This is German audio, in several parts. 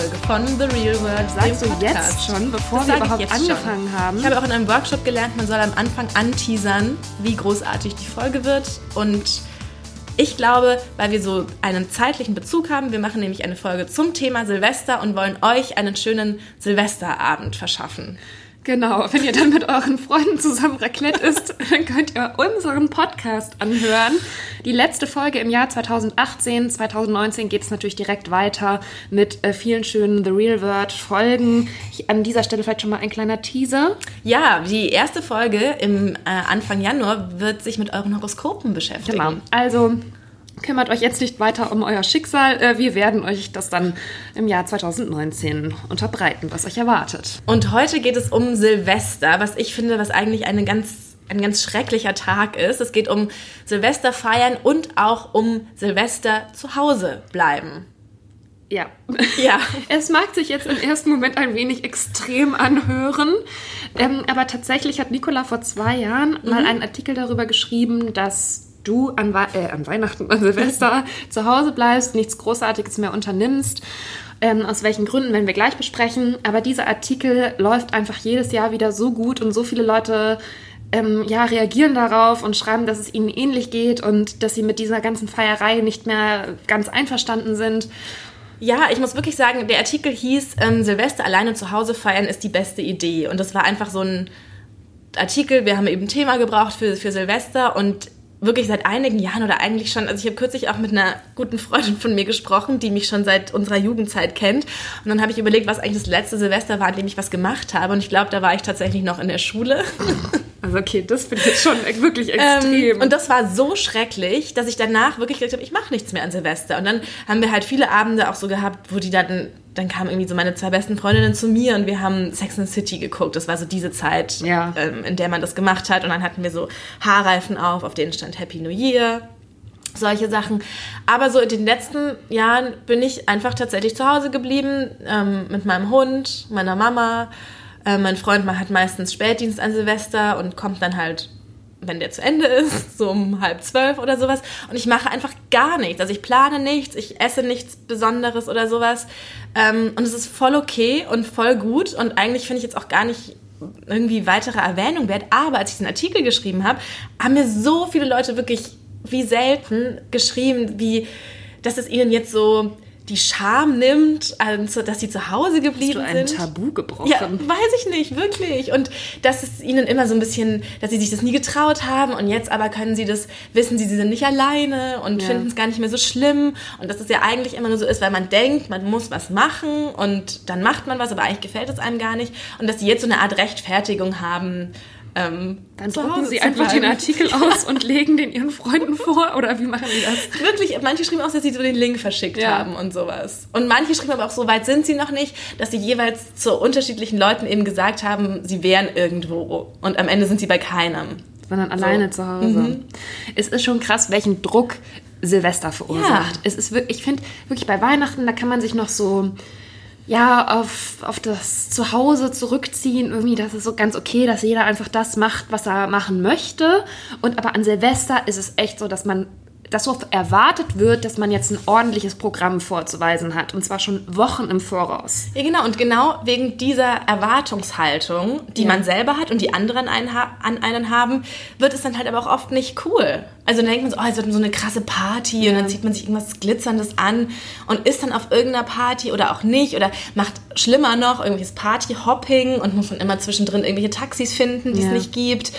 Podcast-Folge von The Real World. Sagst du jetzt schon, bevor Das wir überhaupt angefangen schon. haben? Ich habe auch in einem Workshop gelernt, man soll am Anfang anteasern, wie großartig die Folge wird. Und ich glaube, weil wir so einen zeitlichen Bezug haben, wir machen nämlich eine Folge zum Thema Silvester und wollen euch einen schönen Silvesterabend verschaffen. Genau, wenn ihr dann mit euren Freunden zusammen Raclette isst, dann könnt ihr unseren Podcast anhören. Die letzte Folge im Jahr 2018, 2019 geht es natürlich direkt weiter mit äh, vielen schönen The Real World Folgen. Ich, an dieser Stelle vielleicht schon mal ein kleiner Teaser. Ja, die erste Folge im äh, Anfang Januar wird sich mit euren Horoskopen beschäftigen. Genau. Also kümmert euch jetzt nicht weiter um euer Schicksal. Äh, Wir werden euch das dann im Jahr 2019 unterbreiten, was euch erwartet. Und heute geht es um Silvester, was ich finde, was eigentlich eine ganz, ein ganz schrecklicher Tag ist. Es geht um Silvester feiern und auch um Silvester zu Hause bleiben. Ja. Ja. Es mag sich jetzt im ersten Moment ein wenig extrem anhören, ähm, aber tatsächlich hat Nicola vor zwei Jahren mal einen Artikel darüber geschrieben, dass du an, Wei- äh, an Weihnachten, an Silvester zu Hause bleibst, nichts Großartiges mehr unternimmst. Ähm, aus welchen Gründen werden wir gleich besprechen. Aber dieser Artikel läuft einfach jedes Jahr wieder so gut und so viele Leute ähm, ja, reagieren darauf und schreiben, dass es ihnen ähnlich geht und dass sie mit dieser ganzen Feierei nicht mehr ganz einverstanden sind. Ja, ich muss wirklich sagen, der Artikel hieß, ähm, Silvester alleine zu Hause feiern ist die beste Idee. Und das war einfach so ein Artikel, wir haben eben ein Thema gebraucht für, für Silvester und wirklich seit einigen Jahren oder eigentlich schon, also ich habe kürzlich auch mit einer guten Freundin von mir gesprochen, die mich schon seit unserer Jugendzeit kennt. Und dann habe ich überlegt, was eigentlich das letzte Silvester war, an dem ich was gemacht habe. Und ich glaube, da war ich tatsächlich noch in der Schule. Also okay, das finde ich jetzt schon wirklich extrem. Ähm, und das war so schrecklich, dass ich danach wirklich gesagt habe, ich mache nichts mehr an Silvester. Und dann haben wir halt viele Abende auch so gehabt, wo die dann, dann kamen irgendwie so meine zwei besten Freundinnen zu mir und wir haben Sex and City geguckt. Das war so diese Zeit, Ja. ähm, in der man das gemacht hat. Und dann hatten wir so Haarreifen auf, auf denen stand Happy New Year. Solche Sachen. Aber so in den letzten Jahren bin ich einfach tatsächlich zu Hause geblieben ähm, mit meinem Hund, meiner Mama. Äh, mein Freund hat meistens Spätdienst an Silvester und kommt dann halt, wenn der zu Ende ist, so um halb zwölf oder sowas. Und ich mache einfach gar nichts. Also ich plane nichts, ich esse nichts Besonderes oder sowas. Ähm, und es ist voll okay und voll gut. Und eigentlich finde ich jetzt auch gar nicht irgendwie weitere Erwähnung wert. Aber als ich den Artikel geschrieben habe, haben mir so viele Leute wirklich wie selten geschrieben, wie dass es ihnen jetzt so die Scham nimmt, also, dass sie zu Hause Hast geblieben du ein sind. Tabu gebrochen? Ja, weiß ich nicht, wirklich. Und dass es ihnen immer so ein bisschen, dass sie sich das nie getraut haben und jetzt aber können sie das, wissen sie, sie sind nicht alleine und Ja. finden es gar nicht mehr so schlimm. Und dass es ja eigentlich immer nur so ist, weil man denkt, man muss was machen und dann macht man was, aber eigentlich gefällt es einem gar nicht. Und dass sie jetzt so eine Art Rechtfertigung haben, ähm, Dann Hause sie einfach den bleiben. Artikel aus und legen den ihren Freunden vor oder wie machen die das? Wirklich, manche schrieben auch, dass sie so den Link verschickt Ja. haben und sowas. Und manche schrieben aber auch, so weit sind sie noch nicht, dass sie jeweils zu unterschiedlichen Leuten eben gesagt haben, sie wären irgendwo. Und am Ende sind sie bei keinem. Sondern alleine zu Hause. Es ist schon krass, welchen Druck Silvester verursacht. Ja. Es ist wirklich, ich finde wirklich bei Weihnachten, da kann man sich noch so ja, auf, auf das Zuhause zurückziehen. Irgendwie, das ist so ganz okay, dass jeder einfach das macht, was er machen möchte. Und aber an Silvester ist es echt so, dass man dass so erwartet wird, dass man jetzt ein ordentliches Programm vorzuweisen hat. Und zwar schon Wochen im Voraus. Ja, genau. Und genau wegen dieser Erwartungshaltung, die Ja. man selber hat und die anderen einen an einen haben, wird es dann halt aber auch oft nicht cool. Also dann denkt man so, oh, es wird so eine krasse Party und dann zieht man sich irgendwas Glitzerndes an und ist dann auf irgendeiner Party oder auch nicht oder macht schlimmer noch irgendwelches Partyhopping und muss dann immer zwischendrin irgendwelche Taxis finden, die es Ja. nicht gibt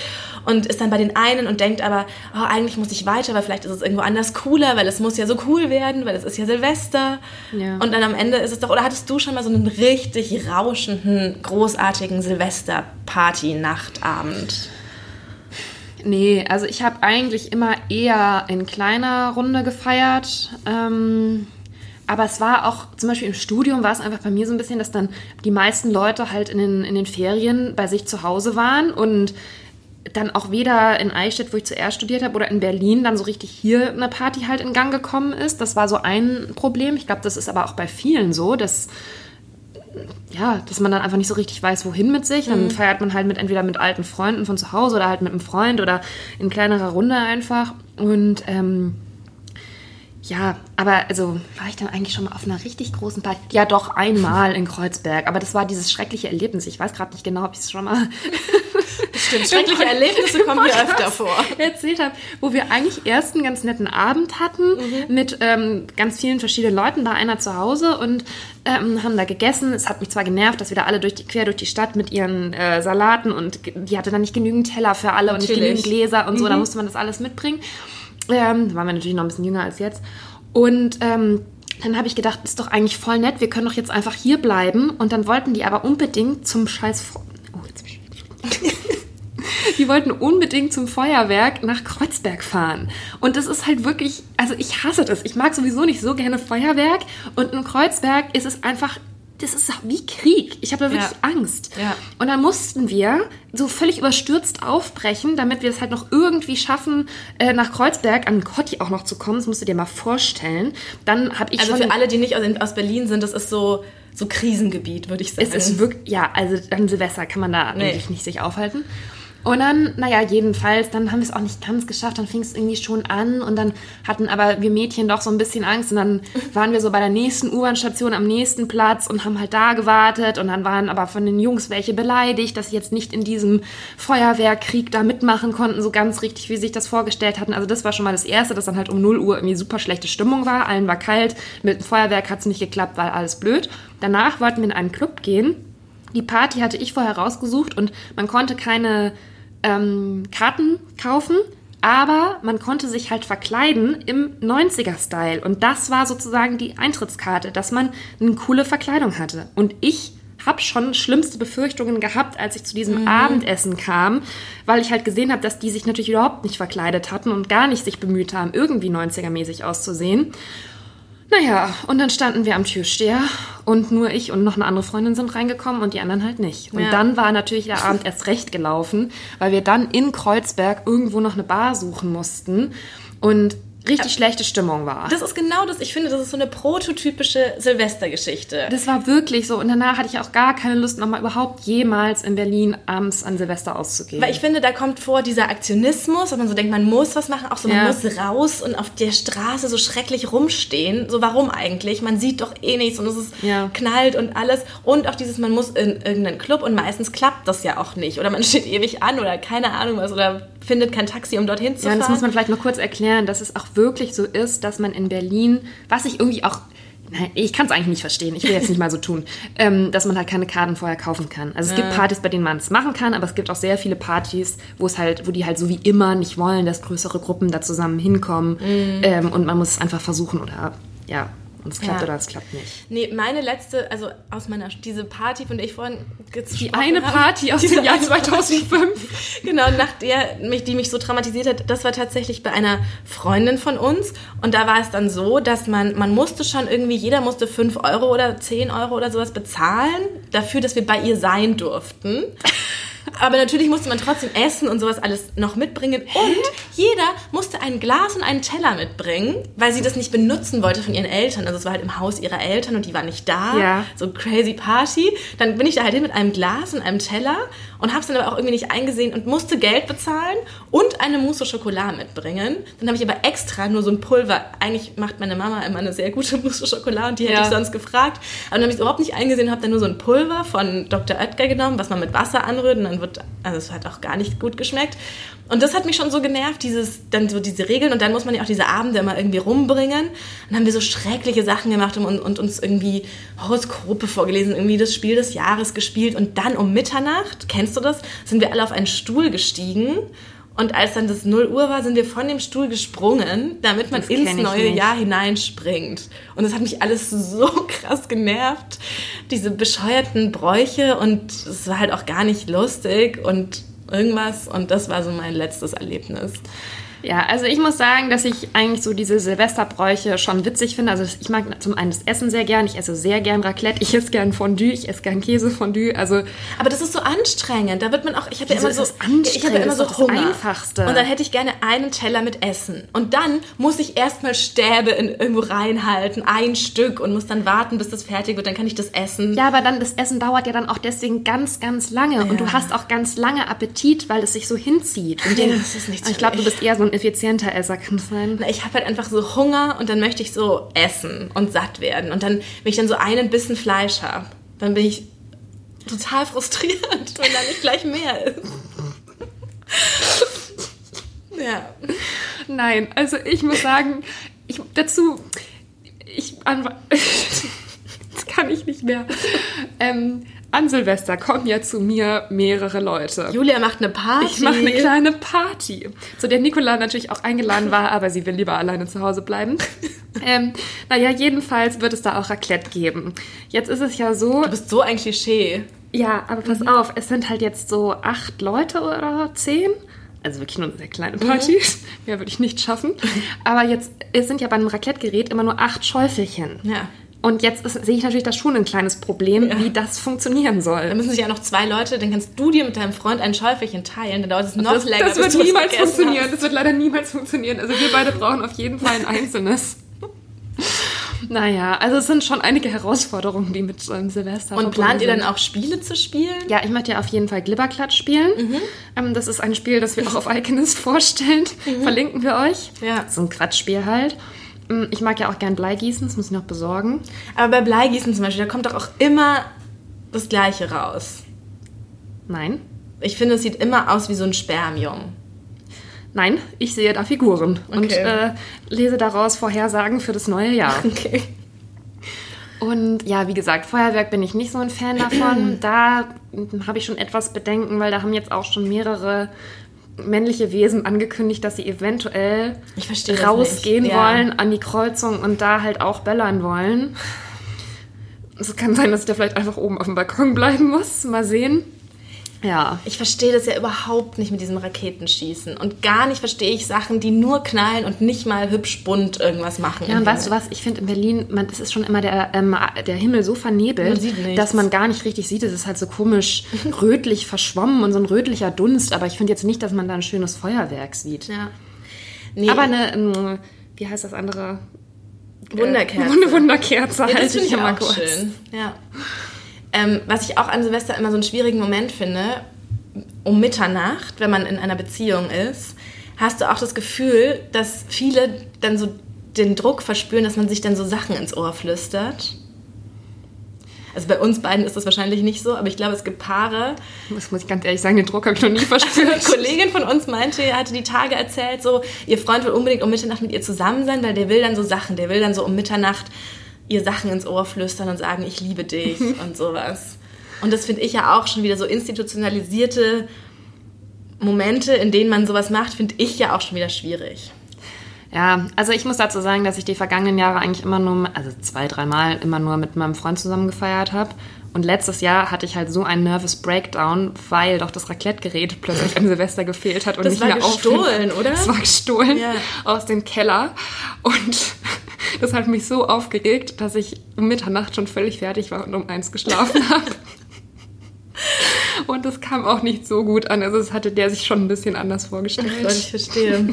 und ist dann bei den einen und denkt aber, oh, eigentlich muss ich weiter, weil vielleicht ist es irgendwo anders cooler, weil es muss ja so cool werden, weil es ist ja Silvester. Ja. Und dann am Ende ist es doch, oder hattest du schon mal so einen richtig rauschenden, großartigen Silvester-Party-Nachtabend? Nee, also ich habe eigentlich immer eher in kleiner Runde gefeiert. Ähm, aber es war auch, zum Beispiel im Studium war es einfach bei mir so ein bisschen, dass dann die meisten Leute halt in den, in den Ferien bei sich zu Hause waren und dann auch weder in Eichstätt, wo ich zuerst studiert habe, oder in Berlin dann so richtig hier eine Party halt in Gang gekommen ist. Das war so ein Problem. Ich glaube, das ist aber auch bei vielen so, dass ja, dass man dann einfach nicht so richtig weiß, wohin mit sich. Dann feiert man halt mit entweder mit alten Freunden von zu Hause oder halt mit einem Freund oder in kleinerer Runde einfach. Und ähm, Ja, aber also war ich dann eigentlich schon mal auf einer richtig großen Party? Ja, doch, einmal in Kreuzberg. Aber das war dieses schreckliche Erlebnis. Ich weiß gerade nicht genau, ob ich es schon mal Stimmt, schreckliche Erlebnisse kommen hier öfter vor. erzählt habe, wo wir eigentlich erst einen ganz netten Abend hatten Mhm. mit ähm, ganz vielen verschiedenen Leuten, da einer zu Hause und ähm, haben da gegessen. Es hat mich zwar genervt, dass wir da alle durch die, quer durch die Stadt mit ihren äh, Salaten und die hatte dann nicht genügend Teller für alle und nicht Natürlich. Mhm. genügend Gläser und so, da musste man das alles mitbringen. Ähm, da waren wir natürlich noch ein bisschen jünger als jetzt. Und ähm, dann habe ich gedacht, ist doch eigentlich voll nett, wir können doch jetzt einfach hier bleiben. Und dann wollten die aber unbedingt zum scheiß... Oh, jetzt bin ich die wollten unbedingt zum Feuerwerk nach Kreuzberg fahren. Und das ist halt wirklich, also ich hasse das. Ich mag sowieso nicht so gerne Feuerwerk. Und in Kreuzberg ist es einfach, das ist wie Krieg. Ich habe da wirklich Ja. Angst. Ja. Und dann mussten wir so völlig überstürzt aufbrechen, damit wir es halt noch irgendwie schaffen, äh, nach Kreuzberg an Kotti auch noch zu kommen. Das musst du dir mal vorstellen. Dann habe ich Also schon... für alle, die nicht aus, aus Berlin sind, das ist so, so Krisengebiet, würde ich sagen. Es ist wirklich, ja, also an Silvester kann man da Nee. eigentlich nicht sich aufhalten. Und dann, naja, jedenfalls, dann haben wir es auch nicht ganz geschafft, dann fing es irgendwie schon an und dann hatten aber wir Mädchen doch so ein bisschen Angst und dann waren wir so bei der nächsten U-Bahn-Station am nächsten Platz und haben halt da gewartet und dann waren aber von den Jungs welche beleidigt, dass sie jetzt nicht in diesem Feuerwehrkrieg da mitmachen konnten, so ganz richtig, wie sie sich das vorgestellt hatten. Also das war schon mal das Erste, dass dann halt um 0 Uhr irgendwie super schlechte Stimmung war, allen war kalt, mit dem Feuerwerk hat es nicht geklappt, war alles blöd. Danach wollten wir in einen Club gehen die Party hatte ich vorher rausgesucht und man konnte keine ähm, Karten kaufen, aber man konnte sich halt verkleiden im 90er-Style. Und das war sozusagen die Eintrittskarte, dass man eine coole Verkleidung hatte. Und ich habe schon schlimmste Befürchtungen gehabt, als ich zu diesem Abendessen kam, weil ich halt gesehen habe, dass die sich natürlich überhaupt nicht verkleidet hatten und gar nicht sich bemüht haben, irgendwie 90er-mäßig auszusehen. Naja, und dann standen wir am Türsteher und nur ich und noch eine andere Freundin sind reingekommen und die anderen halt nicht. Und Ja. dann war natürlich der Abend erst recht gelaufen, weil wir dann in Kreuzberg irgendwo noch eine Bar suchen mussten und richtig schlechte Stimmung war. Das ist genau das. Ich finde, das ist so eine prototypische Silvestergeschichte. Das war wirklich so. Und danach hatte ich auch gar keine Lust, nochmal überhaupt jemals in Berlin abends an Silvester auszugehen. Weil ich finde, da kommt vor dieser Aktionismus, dass man so denkt, man muss was machen, auch so, man Ja. muss raus und auf der Straße so schrecklich rumstehen. So, warum eigentlich? Man sieht doch eh nichts und es ist Ja. knallt und alles. Und auch dieses, man muss in irgendeinen Club und meistens klappt das ja auch nicht. Oder man steht ewig an oder keine Ahnung was oder findet kein Taxi, um dorthin zu Ja, fahren. das muss man vielleicht mal kurz erklären, dass es auch wirklich so ist, dass man in Berlin, was ich irgendwie auch, nein, ich kann es eigentlich nicht verstehen, ich will jetzt nicht mal so tun, ähm, dass man halt keine Karten vorher kaufen kann. Also es gibt Partys, bei denen man es machen kann, aber es gibt auch sehr viele Partys, wo es halt, wo die halt so wie immer nicht wollen, dass größere Gruppen da zusammen hinkommen ähm, und man muss es einfach versuchen oder ja, und es klappt Ja. oder es klappt nicht. Nee, meine letzte, also aus meiner, diese Party, von der ich vorhin gesprochen Die eine habe, Party aus dem Jahr eine 2005. Genau, nach der, mich, die mich so traumatisiert hat, das war tatsächlich bei einer Freundin von uns. Und da war es dann so, dass man, man musste schon irgendwie, jeder musste 5 Euro oder 10 Euro oder sowas bezahlen, dafür, dass wir bei ihr sein durften. Aber natürlich musste man trotzdem essen und sowas alles noch mitbringen. Und jeder musste ein Glas und einen Teller mitbringen, weil sie das nicht benutzen wollte von ihren Eltern. Also es war halt im Haus ihrer Eltern und die war nicht da. Ja. So crazy Party. Dann bin ich da halt hin mit einem Glas und einem Teller und habe es dann aber auch irgendwie nicht eingesehen und musste Geld bezahlen und eine Mousse au Chocolat mitbringen. Dann habe ich aber extra nur so ein Pulver. Eigentlich macht meine Mama immer eine sehr gute Mousse au Chocolat und die hätte Ja. ich sonst gefragt. Aber dann habe ich es überhaupt nicht eingesehen und habe dann nur so ein Pulver von Dr. Oetker genommen, was man mit Wasser anrührt dann wird, also es hat auch gar nicht gut geschmeckt. Und das hat mich schon so genervt, dieses, dann so diese Regeln und dann muss man ja auch diese Abende immer irgendwie rumbringen. Dann haben wir so schreckliche Sachen gemacht und, und uns irgendwie Horoskope vorgelesen, irgendwie das Spiel des Jahres gespielt und dann um Mitternacht, kennst du das, sind wir alle auf einen Stuhl gestiegen und als dann das 0 Uhr war, sind wir von dem Stuhl gesprungen, damit man Das ins neue nicht. Jahr hineinspringt. Und das hat mich alles so krass genervt. Diese bescheuerten Bräuche und es war halt auch gar nicht lustig und irgendwas. Und das war so mein letztes Erlebnis. Ja, also ich muss sagen, dass ich eigentlich so diese Silvesterbräuche schon witzig finde. Also ich mag zum einen das Essen sehr gern. Ich esse sehr gern Raclette. Ich esse gern Fondue. Ich esse gern Käsefondue. Also Aber das ist so anstrengend. Da wird man auch, ich habe ja immer so, ich habe ja immer so das Hunger. Einfachste. Und dann hätte ich gerne einen Teller mit Essen. Und dann muss ich erstmal Stäbe in irgendwo reinhalten, ein Stück und muss dann warten, bis das fertig wird. Dann kann ich das essen. ja, aber dann das Essen dauert ja dann auch deswegen ganz, ganz lange und du hast auch ganz lange Appetit, weil es sich so hinzieht. Und Ja, den, das ist nichts ich für glaube, du bist eher so ein ein effizienter Esser kann sein. Na, Ich habe halt einfach so Hunger und dann möchte ich so essen und satt werden. Und dann, wenn ich dann so einen Bissen Fleisch habe, dann bin ich total frustriert, wenn da nicht gleich mehr ist. ja. Nein, also ich muss sagen, ich dazu, ich das kann ich nicht mehr. Ähm, an Silvester kommen ja zu mir mehrere Leute. Julia macht eine Party. Ich mache eine kleine Party, zu der Nicola natürlich auch eingeladen war, aber sie will lieber alleine zu Hause bleiben. ähm, naja, jedenfalls wird es da auch Raclette geben. Jetzt ist es ja so. Du bist so ein Klischee. Ja, aber pass auf, es sind halt jetzt so acht Leute oder zehn. Also wirklich nur eine sehr kleine Party. Mehr würde ich nicht schaffen. Aber jetzt es sind ja bei einem Raclette-Gerät immer nur acht Schäufelchen. Ja. Und jetzt ist, sehe ich natürlich da schon ein kleines Problem, Ja. wie das funktionieren Da soll. müssen sich ja noch zwei Leute, dann kannst du dir mit deinem Freund ein Schäufelchen teilen, dann dauert es noch Das, länger. das wird niemals funktionieren. hast. Das wird leider niemals funktionieren. Also wir beide brauchen auf jeden Fall ein einzelnes. Naja, also es sind schon einige Herausforderungen, die mit ähm, Silvester Und plant ihr dann auch Spiele zu spielen? Ja, ich möchte ja auf jeden Fall Glibberklatsch spielen. Mhm. Ähm, das ist ein Spiel, das wir auch auf Iconist vorstellen. Verlinken wir euch. Mhm. Ja. So ein Quatschspiel halt. Ähm, Ich mag ja auch gern Bleigießen, das muss ich noch besorgen. Aber bei Bleigießen zum Beispiel, da kommt doch auch immer das Gleiche raus. Nein. Ich finde, es sieht immer aus wie so ein Spermium. Nein, ich sehe da Figuren und Okay. äh, lese daraus Vorhersagen für das neue Jahr. Okay. Und ja, wie gesagt, Feuerwerk bin ich nicht so ein Fan davon. Da mm, habe ich schon etwas Bedenken, weil da haben jetzt auch schon mehrere männliche Wesen angekündigt, dass sie eventuell rausgehen. Ja. wollen an die Kreuzung und da halt auch böllern wollen. Es kann sein, dass ich da vielleicht einfach oben auf dem Balkon bleiben muss. Mal sehen. Ja. Ich verstehe das ja überhaupt nicht mit diesem Raketenschießen. Und gar nicht verstehe ich Sachen, die nur knallen und nicht mal hübsch bunt irgendwas machen. Ja, und weißt du was? Ich finde in Berlin, man, es ist schon immer der, ähm, der Himmel so vernebelt, Man dass man gar nicht richtig sieht. Es ist halt so komisch rötlich verschwommen und so ein rötlicher Dunst. Aber ich finde jetzt nicht, dass man da ein schönes Feuerwerk sieht. Ja. Nee, Aber eine, ähm, wie heißt das andere? Wunderkerze. Äh, Wunderkerze Ja, das finde ich ich immer auch kurz. schön. Ja. Ähm, was ich auch an Silvester immer so einen schwierigen Moment finde, um Mitternacht, wenn man in einer Beziehung ist, hast du auch das Gefühl, dass viele dann so den Druck verspüren, dass man sich dann so Sachen ins Ohr flüstert. Also bei uns beiden ist das wahrscheinlich nicht so, aber ich glaube, es gibt Paare. Das muss ich ganz ehrlich sagen, den Druck habe ich noch nie Eine verspürt. Kollegin von uns meinte, er hatte die Tage erzählt, so, ihr Freund will unbedingt um Mitternacht mit ihr zusammen sein, weil der will dann so Sachen, der will dann so um Mitternacht ihr Sachen ins Ohr flüstern und sagen, ich liebe dich und sowas. Und das finde ich ja auch schon wieder so institutionalisierte Momente, in denen man sowas macht, finde ich ja auch schon wieder schwierig. Ja, also ich muss dazu sagen, dass ich die vergangenen Jahre eigentlich immer nur, also zwei, dreimal immer nur mit meinem Freund zusammen gefeiert habe. Und letztes Jahr hatte ich halt so einen Nervous Breakdown, weil doch das Raclette-Gerät plötzlich an Silvester gefehlt hat und Das nicht mehr aufhing. gestohlen, oder? Das war gestohlen Ja. aus dem Keller. Und das hat mich so aufgeregt, dass ich um Mitternacht schon völlig fertig war und um eins geschlafen habe. Und das kam auch nicht so gut an. Also das hatte der sich schon ein bisschen anders vorgestellt. Ich verstehe.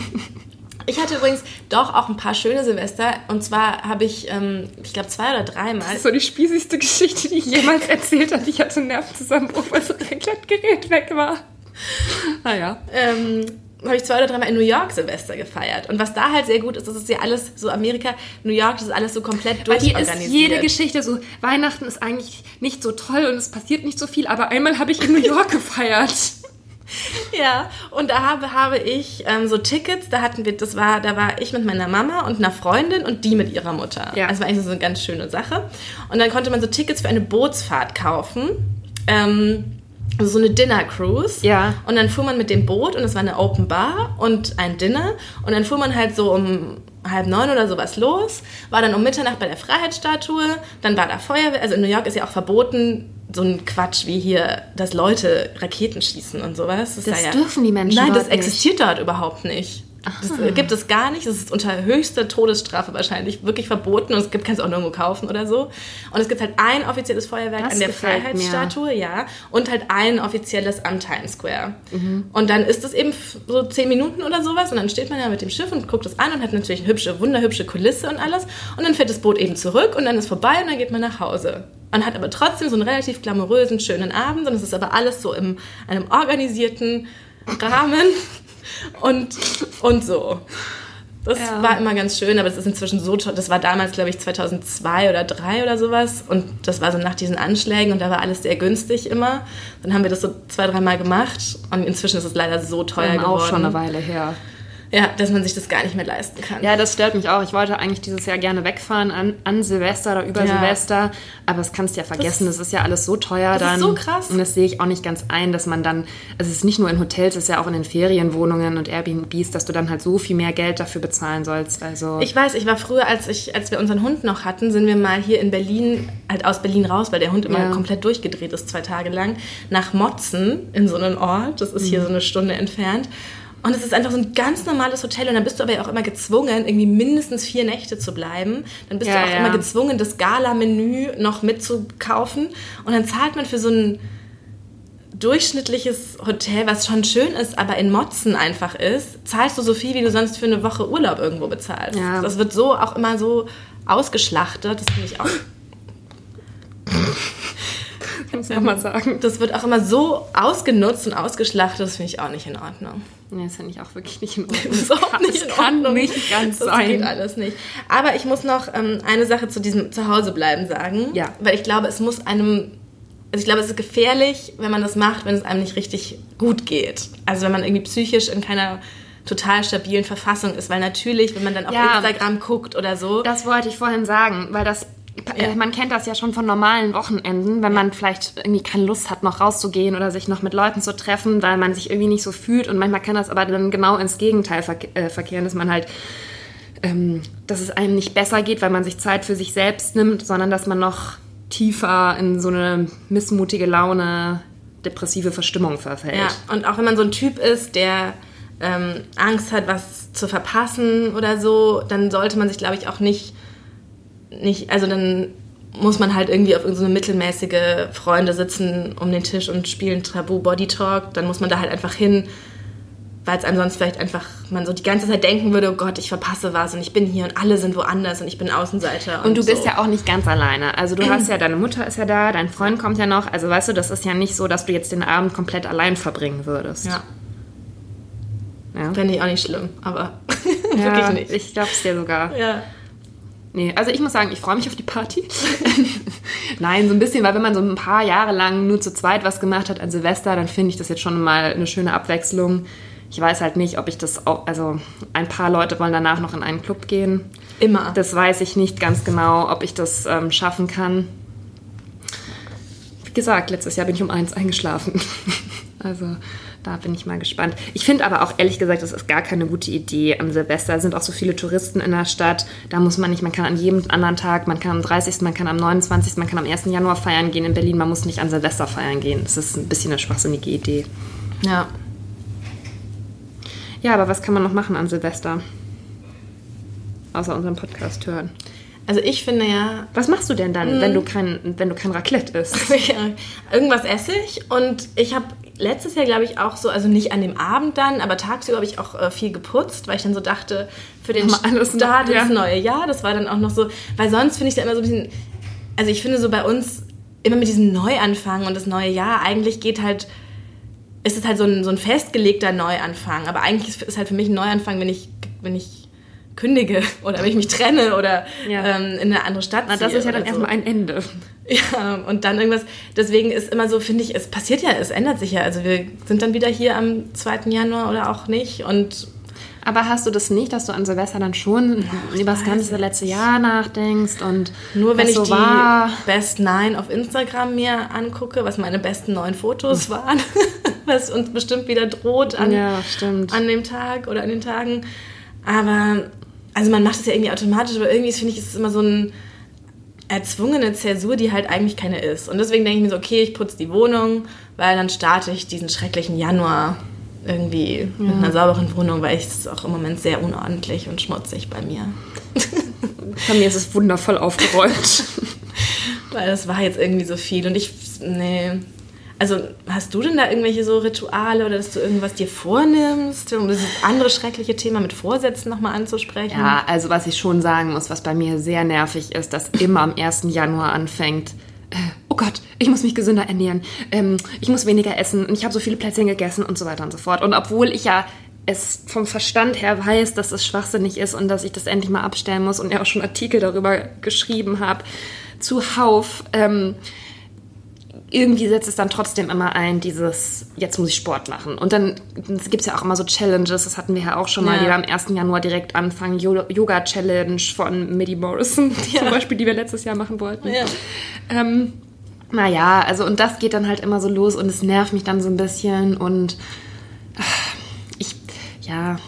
Ich hatte übrigens doch auch ein paar schöne Silvester. Und zwar habe ich, ähm, ich glaube, zwei oder dreimal. Das ist so die spießigste Geschichte, die ich jemals erzählt habe. Ich hatte einen Nervenzusammenbruch, weil das Raclette-Gerät weg war. Naja. ähm, habe ich zwei oder dreimal in New York Silvester gefeiert. Und was da halt sehr gut ist, das ist ja alles so Amerika, New York, das ist alles so komplett Bei dir durchorganisiert. ist jede Geschichte so, Weihnachten ist eigentlich nicht so toll und es passiert nicht so viel, aber einmal habe ich in New York gefeiert. Ja, und da habe, habe ich ähm, so Tickets, da hatten wir, das war, da war ich mit meiner Mama und einer Freundin und die mit ihrer Mutter. Ja. Das war eigentlich so eine ganz schöne Sache. Und dann konnte man so Tickets für eine Bootsfahrt kaufen. Ähm, also so eine Dinner Cruise. Ja. Und dann fuhr man mit dem Boot und es war eine Open Bar und ein Dinner. Und dann fuhr man halt so um halb neun oder sowas los, war dann um Mitternacht bei der Freiheitsstatue, dann war da Feuerwehr. Also in New York ist ja auch verboten, so ein Quatsch wie hier, dass Leute Raketen schießen und sowas. Das ist ja dürfen die Menschen Nein, das nicht. existiert dort überhaupt nicht. Das äh, gibt es gar nicht. Das ist unter höchster Todesstrafe wahrscheinlich wirklich verboten und es gibt, kannst du auch nirgendwo kaufen oder so. Und es gibt halt ein offizielles Feuerwerk Das an der mir. Freiheitsstatue, ja, und halt ein offizielles am Times Square. Mhm. Und dann ist es eben so zehn Minuten oder sowas und dann steht man ja mit dem Schiff und guckt es an und hat natürlich eine hübsche, wunderhübsche Kulisse und alles. Und dann fährt das Boot eben zurück und dann ist vorbei und dann geht man nach Hause. Man hat aber trotzdem so einen relativ glamourösen, schönen Abend und es ist aber alles so in einem organisierten Rahmen. Und, und so. Das Ja. war immer ganz schön, aber es ist inzwischen so toll. Das war damals, glaube ich, 2002 oder 2003 oder sowas. Und das war so nach diesen Anschlägen und da war alles sehr günstig immer. Dann haben wir das so zwei, dreimal gemacht und inzwischen ist es leider so teuer geworden. auch schon eine Weile her. Ja, dass man sich das gar nicht mehr leisten kann. Ja, das stört mich auch. Ich wollte eigentlich dieses Jahr gerne wegfahren an, an Silvester oder über Ja. Silvester, aber das kannst du ja vergessen. Das, ist ja alles so teuer Das ist dann. so krass. Und das sehe ich auch nicht ganz ein, dass man dann, also es ist nicht nur in Hotels, es ist ja auch in den Ferienwohnungen und Airbnbs, dass du dann halt so viel mehr Geld dafür bezahlen sollst. Also Ich weiß, ich war früher, als, ich, als wir unseren Hund noch hatten, sind wir mal hier in Berlin, halt aus Berlin raus, weil der Hund immer Ja. komplett durchgedreht ist, zwei Tage lang, nach Motzen in so einen Ort. Das ist Mhm. hier so eine Stunde entfernt. Und es ist einfach so ein ganz normales Hotel und dann bist du aber ja auch immer gezwungen, irgendwie mindestens vier Nächte zu bleiben. Dann bist Ja, du auch ja. immer gezwungen, das Gala-Menü noch mitzukaufen. Und dann zahlt man für so ein durchschnittliches Hotel, was schon schön ist, aber in Motzen einfach ist, zahlst du so viel, wie du sonst für eine Woche Urlaub irgendwo bezahlst. Ja. Das wird so auch immer so ausgeschlachtet. Das finde ich auch. Kannst du ja mal sagen. Das wird auch immer so ausgenutzt und ausgeschlachtet. Das finde ich auch nicht in Ordnung. Nee, das finde ich auch wirklich nicht in Ordnung. Das ist auch nicht in das kann Ordnung. nicht ganz das sein. geht alles nicht. Aber ich muss noch ähm, eine Sache zu diesem Zuhausebleiben sagen. Ja. Weil ich glaube, es muss einem. Also ich glaube, es ist gefährlich, wenn man das macht, wenn es einem nicht richtig gut geht. Also wenn man irgendwie psychisch in keiner total stabilen Verfassung ist. Weil natürlich, wenn man dann auf Ja. Instagram guckt oder so. Das wollte ich vorhin sagen, weil das Ja. äh, man kennt das ja schon von normalen Wochenenden, wenn man vielleicht irgendwie keine Lust hat, noch rauszugehen oder sich noch mit Leuten zu treffen, weil man sich irgendwie nicht so fühlt. Und manchmal kann das aber dann genau ins Gegenteil verk äh, verkehren, dass man halt, ähm, dass es einem nicht besser geht, weil man sich Zeit für sich selbst nimmt, sondern dass man noch tiefer in so eine missmutige Laune, depressive Verstimmung verfällt. Ja, und auch wenn man so ein Typ ist, der ähm, Angst hat, was zu verpassen oder so, dann sollte man sich, glaube ich, auch nicht, nicht, also dann muss man halt irgendwie auf irgendeine mittelmäßige Freunde sitzen um den Tisch und spielen Tabu Body Talk. Dann muss man da halt einfach hin, weil es einem sonst vielleicht einfach man so die ganze Zeit denken würde, oh Gott, ich verpasse was und ich bin hier und alle sind woanders und ich bin Außenseiter. Und du bist so. ja auch nicht ganz alleine. Also du hast ja, deine Mutter ist ja da, dein Freund kommt ja noch. Also weißt du, das ist ja nicht so, dass du jetzt den Abend komplett allein verbringen würdest. Ja, ja. fände ich auch nicht schlimm, aber Ja, wirklich nicht. Ich glaub's dir sogar. ja. Nee, also ich muss sagen, ich freue mich auf die Party. Nein, so ein bisschen, weil wenn man so ein paar Jahre lang nur zu zweit was gemacht hat an Silvester, dann finde ich das jetzt schon mal eine schöne Abwechslung. Ich weiß halt nicht, ob ich das auch, also ein paar Leute wollen danach noch in einen Club gehen. Immer. Das weiß ich nicht ganz genau, ob ich das ähm, schaffen kann. Wie gesagt, letztes Jahr bin ich um eins eingeschlafen. also da bin ich mal gespannt. Ich finde aber auch ehrlich gesagt, das ist gar keine gute Idee am Silvester. Es sind auch so viele Touristen in der Stadt. Da muss man nicht, man kann an jedem anderen Tag, man kann am 30., man kann am 29., man kann am 1. Januar feiern gehen in Berlin. Man muss nicht an Silvester feiern gehen. Das ist ein bisschen eine schwachsinnige Idee. Ja. Ja, aber was kann man noch machen an Silvester? Außer unseren Podcast hören. Also ich finde ja, Was machst du denn dann, wenn du kein, wenn du kein Raclette isst? ja, irgendwas esse ich und ich habe letztes Jahr, glaube ich, auch so, also nicht an dem Abend dann, aber tagsüber habe ich auch äh, viel geputzt, weil ich dann so dachte, für den alles Start ja. ins neue Jahr, das war dann auch noch so, weil sonst finde ich da immer so ein bisschen, also ich finde so bei uns immer mit diesem Neuanfang und das neue Jahr, eigentlich geht halt, ist es halt so ein, so ein festgelegter Neuanfang, aber eigentlich ist, ist halt für mich ein Neuanfang, wenn ich, wenn ich kündige oder wenn ich mich trenne oder Ja. ähm, in eine andere Stadt Na, das ist ja dann so. erstmal ein Ende. Ja, und dann irgendwas. Deswegen ist immer so, finde ich, es passiert ja, es ändert sich ja. Also wir sind dann wieder hier am 2. Januar oder auch nicht. Und Aber hast du das nicht, dass du an Silvester dann schon über das ganze letzte Jahr nachdenkst und nur wenn ich so die war? Best 9 auf Instagram mir angucke, was meine besten neun Fotos waren, was uns bestimmt wieder droht an, Ja, an dem Tag oder an den Tagen. Aber, also man macht es ja irgendwie automatisch, aber irgendwie finde ich, ist es immer so ein erzwungene Zäsur, die halt eigentlich keine ist. Und deswegen denke ich mir so, okay, ich putze die Wohnung, weil dann starte ich diesen schrecklichen Januar irgendwie mit einer sauberen Wohnung, weil es ist auch im Moment sehr unordentlich und schmutzig bei mir. Bei mir ist es wundervoll aufgeräumt. Weil das war jetzt irgendwie so viel und ich, nee. Also hast du denn da irgendwelche so Rituale oder dass du irgendwas dir vornimmst, um dieses andere schreckliche Thema mit Vorsätzen nochmal anzusprechen? ja, also was ich schon sagen muss, was bei mir sehr nervig ist, dass immer am 1. Januar anfängt. Äh, oh Gott, ich muss mich gesünder ernähren. Ähm, ich muss weniger essen und ich habe so viele Plätzchen gegessen und so weiter und so fort. Und obwohl ich ja es vom Verstand her weiß, dass es schwachsinnig ist und dass ich das endlich mal abstellen muss und ja auch schon Artikel darüber geschrieben habe, zuhauf. Ähm, irgendwie setzt es dann trotzdem immer ein, dieses, jetzt muss ich Sport machen. Und dann gibt es ja auch immer so Challenges, das hatten wir ja auch schon mal, Ja. die wir am 1. Januar direkt anfangen. Yo- Yoga-Challenge von Midi Morrison, zum Beispiel, die wir letztes Jahr machen wollten. Ja. Ähm, naja, also und das geht dann halt immer so los und es nervt mich dann so ein bisschen und ach, ich, ja,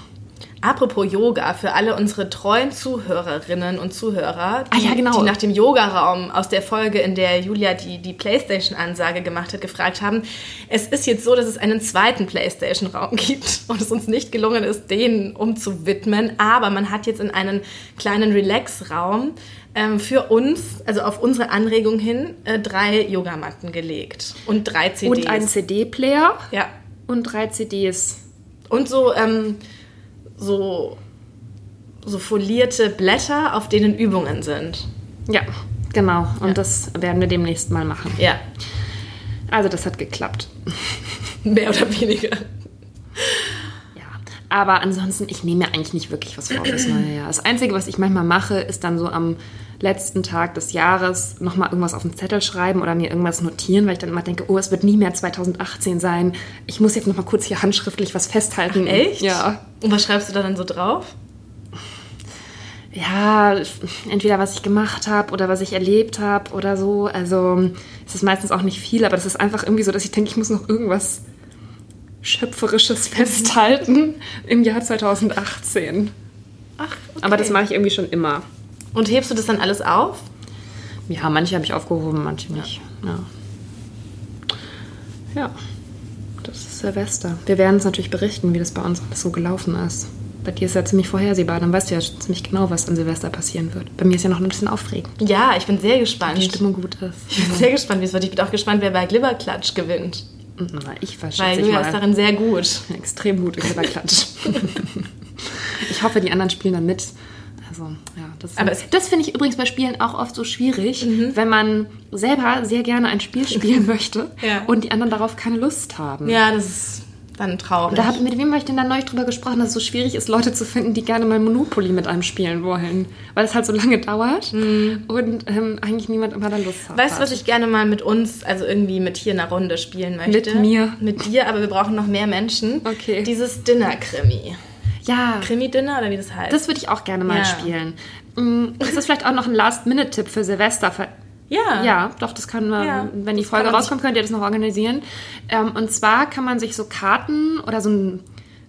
Apropos Yoga, für alle unsere treuen Zuhörerinnen und Zuhörer, die, Ah ja, genau. die nach dem Yogaraum aus der Folge, in der Julia die, die Playstation-Ansage gemacht hat, gefragt haben. Es ist jetzt so, dass es einen zweiten Playstation-Raum gibt und es uns nicht gelungen ist, den umzuwidmen. Aber man hat jetzt in einen kleinen Relax-Raum ähm, für uns, also auf unsere Anregung hin, äh, drei Yogamatten gelegt und drei CDs. und ein CD-Player ja. und drei CDs. Und so, ähm, so, so folierte Blätter, auf denen Übungen sind. Ja, genau. Und Ja. das werden wir demnächst mal machen. Ja, Also das hat geklappt. mehr oder weniger. Aber ansonsten, ich nehme mir eigentlich nicht wirklich was vor fürs neue Jahr. Das Einzige, was ich manchmal mache, ist dann so am letzten Tag des Jahres nochmal irgendwas auf den Zettel schreiben oder mir irgendwas notieren, weil ich dann immer denke, oh, es wird nie mehr 2018 sein. Ich muss jetzt nochmal kurz hier handschriftlich was festhalten. Echt? Ja. Und was schreibst du da dann so drauf? Ja, entweder was ich gemacht habe oder was ich erlebt habe oder so. Also es ist meistens auch nicht viel, aber das ist einfach irgendwie so, dass ich denke, ich muss noch irgendwas Schöpferisches festhalten im Jahr 2018. Ach, okay. Aber das mache ich irgendwie schon immer. Und hebst du das dann alles auf? Ja, manche habe ich aufgehoben, manche nicht. Ja. ja, das ist Silvester. Wir werden es natürlich berichten, wie das bei uns alles so gelaufen ist. Bei dir ist ja ziemlich vorhersehbar, dann weißt du ja ziemlich genau, was an Silvester passieren wird. Bei mir ist ja noch ein bisschen aufregend, Ja, ich bin sehr wie gespannt. die Stimmung gut ist. Ich bin sehr gespannt, wie es wird. Ich bin auch gespannt, wer bei Glibberklatsch gewinnt. Ich war Weil Julia ist darin sehr gut. extrem gut in Klatsch. ich hoffe, die anderen spielen dann mit. Also, ja, das, Aber es- das finde ich übrigens bei Spielen auch oft so schwierig, wenn man selber sehr gerne ein Spiel spielen möchte Ja. und die anderen darauf keine Lust haben. Ja, das ist dann traurig. Da hab, mit wem habe ich denn da neulich drüber gesprochen, dass es so schwierig ist, Leute zu finden, die gerne mal Monopoly mit einem spielen wollen. Weil es halt so lange dauert und ähm, eigentlich niemand immer da Lust hat. Weißt du, was ich gerne mal mit uns, also irgendwie mit hier in einer Runde spielen möchte? Mit mir? Mit dir, aber wir brauchen noch mehr Menschen. Okay. Dieses Dinner-Krimi. Ja, Krimi-Dinner oder wie das heißt? das würde ich auch gerne mal Ja. spielen. Mm, Ist das vielleicht auch noch ein Last-Minute-Tipp für Silvester? Ja. Ja, doch, das kann man, Ja, wenn die Folge rauskommt, könnt ihr das noch organisieren. Ähm, und zwar kann man sich so Karten oder so ein,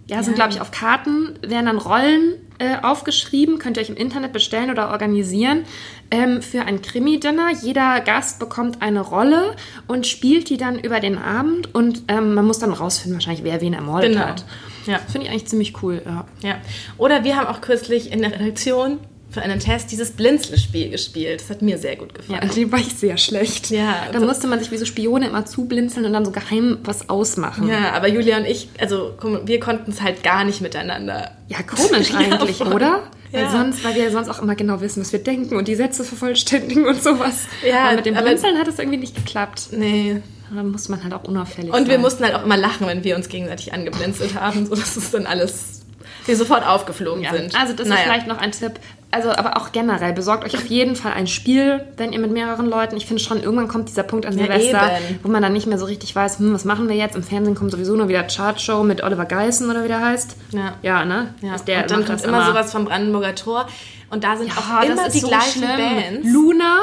ja, sind Ja. glaube ich auf Karten, werden dann Rollen äh, aufgeschrieben, könnt ihr euch im Internet bestellen oder organisieren ähm, für ein Krimi-Dinner. Jeder Gast bekommt eine Rolle und spielt die dann über den Abend und ähm, man muss dann rausfinden, wahrscheinlich, wer wen ermordet Genau. hat. Ja. Finde ich eigentlich ziemlich cool, ja. ja. Oder wir haben auch kürzlich in der Redaktion für einen Test dieses Blinzelspiel gespielt. Das hat mir sehr gut Ja, gefallen. an dem war ich sehr schlecht. Ja, da so- musste man sich wie so Spione immer zublinzeln und dann so geheim was ausmachen. Ja, aber Julia und ich, also wir konnten es halt gar nicht miteinander. Ja, komisch Ja, eigentlich, voll. oder? Weil Ja. sonst, weil wir sonst auch immer genau wissen, was wir denken und die Sätze vervollständigen und sowas. Ja, aber mit dem Blinzeln hat es irgendwie nicht geklappt. Nee. Da muss man halt auch unauffällig Und wir sein. mussten halt auch immer lachen, wenn wir uns gegenseitig angeblinzelt haben, sodass es dann alles, wir sofort aufgeflogen ja. sind. Also das Naja. ist vielleicht noch ein Tipp. Also aber auch generell, besorgt euch auf jeden Fall ein Spiel, wenn ihr mit mehreren Leuten, ich finde schon, irgendwann kommt dieser Punkt an Ja, Silvester, eben. wo man dann nicht mehr so richtig weiß, hm, was machen wir jetzt? Im Fernsehen kommt sowieso nur wieder Chartshow mit Oliver Geissen oder wie der heißt. Ja. Ja, ne? Ja. Ist der und dann kommt immer sowas vom Brandenburger Tor. Und da sind Ja, auch immer die so gleichen schlimm. Bands. Luna,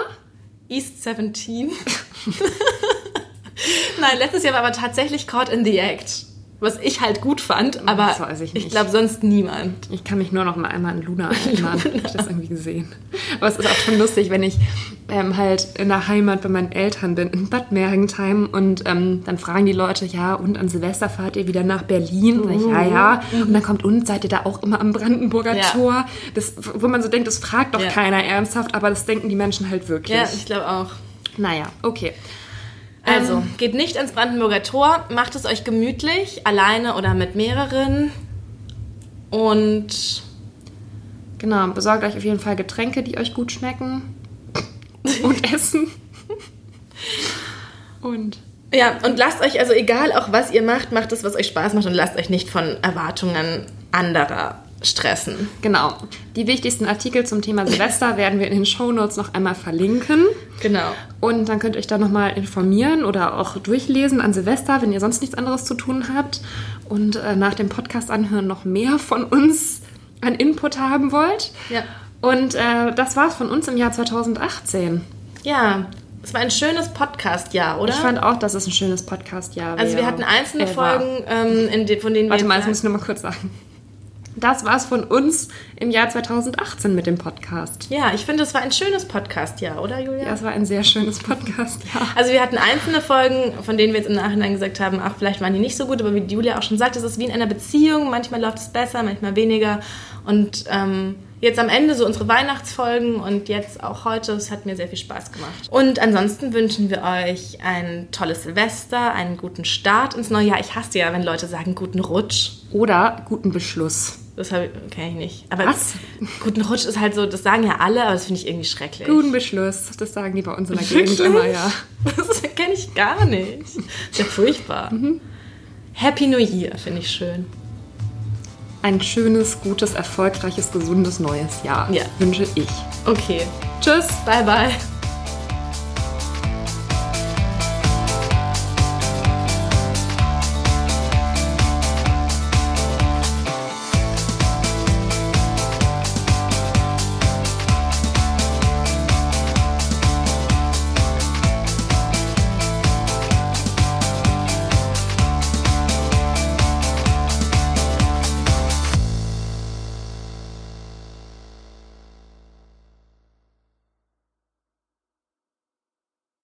East 17. Nein, letztes Jahr war aber tatsächlich Caught in the Act. Was ich halt gut fand, aber Das weiß ich nicht. glaube sonst niemand. Ich kann mich nur noch mal einmal an Luna erinnern. Hab ich das irgendwie gesehen. Aber es ist auch schon lustig, wenn ich ähm, halt in der Heimat bei meinen Eltern bin, in Bad Mergentheim und ähm, dann fragen die Leute, ja, und an Silvester fahrt ihr wieder nach Berlin? Und ich, ja, ja. Und dann kommt, und seid ihr da auch immer am Brandenburger Ja. Tor? Das, wo man so denkt, das fragt doch Ja. keiner ernsthaft, aber das denken die Menschen halt wirklich. Ja, ich glaube auch. Naja, okay. Also, Ähm, geht nicht ans Brandenburger Tor, macht es euch gemütlich, alleine oder mit mehreren. Und Genau, besorgt euch auf jeden Fall Getränke, die euch gut schmecken. Und Essen. Und ja, und lasst euch also egal auch was ihr macht, macht es, was euch Spaß macht und lasst euch nicht von Erwartungen anderer stressen. Genau. Die wichtigsten Artikel zum Thema Silvester werden wir in den Shownotes noch einmal verlinken. Genau. Und dann könnt ihr euch da nochmal informieren oder auch durchlesen an Silvester, wenn ihr sonst nichts anderes zu tun habt. Und äh, nach dem Podcast anhören noch mehr von uns an Input haben wollt. Ja. Und äh, das war's von uns im Jahr 2018. Ja, es war ein schönes Podcast-Jahr, oder? Ich fand auch, dass es ein schönes Podcast-Jahr war. also wir hatten einzelne Folgen, ähm, de, von denen Warte wir mal, jetzt das muss ich nur mal kurz sagen. Das war's von uns im Jahr 2018 mit dem Podcast. Ja, ich finde, es war ein schönes Podcast-Jahr, oder Julia? Ja, es war ein sehr schönes Podcast-Jahr. Also wir hatten einzelne Folgen, von denen wir jetzt im Nachhinein gesagt haben, ach, vielleicht waren die nicht so gut, aber wie Julia auch schon sagt, es ist wie in einer Beziehung. Manchmal läuft es besser, manchmal weniger. Und ähm, jetzt am Ende so unsere Weihnachtsfolgen und jetzt auch heute, es hat mir sehr viel Spaß gemacht. Und ansonsten wünschen wir euch ein tolles Silvester, einen guten Start ins neue Jahr. Ich hasse ja, wenn Leute sagen, guten Rutsch. Oder guten Beschluss. Das kenne ich nicht. Aber Was? guten Rutsch ist halt so, das sagen ja alle, aber das finde ich irgendwie schrecklich. Guten Beschluss. Das sagen die bei uns in der Gegend immer, ja. Das kenne ich gar nicht. Ist ja furchtbar. Happy New Year finde ich schön. Ein schönes, gutes, erfolgreiches, gesundes neues Jahr Ja. wünsche ich. Okay. Tschüss. Bye, bye.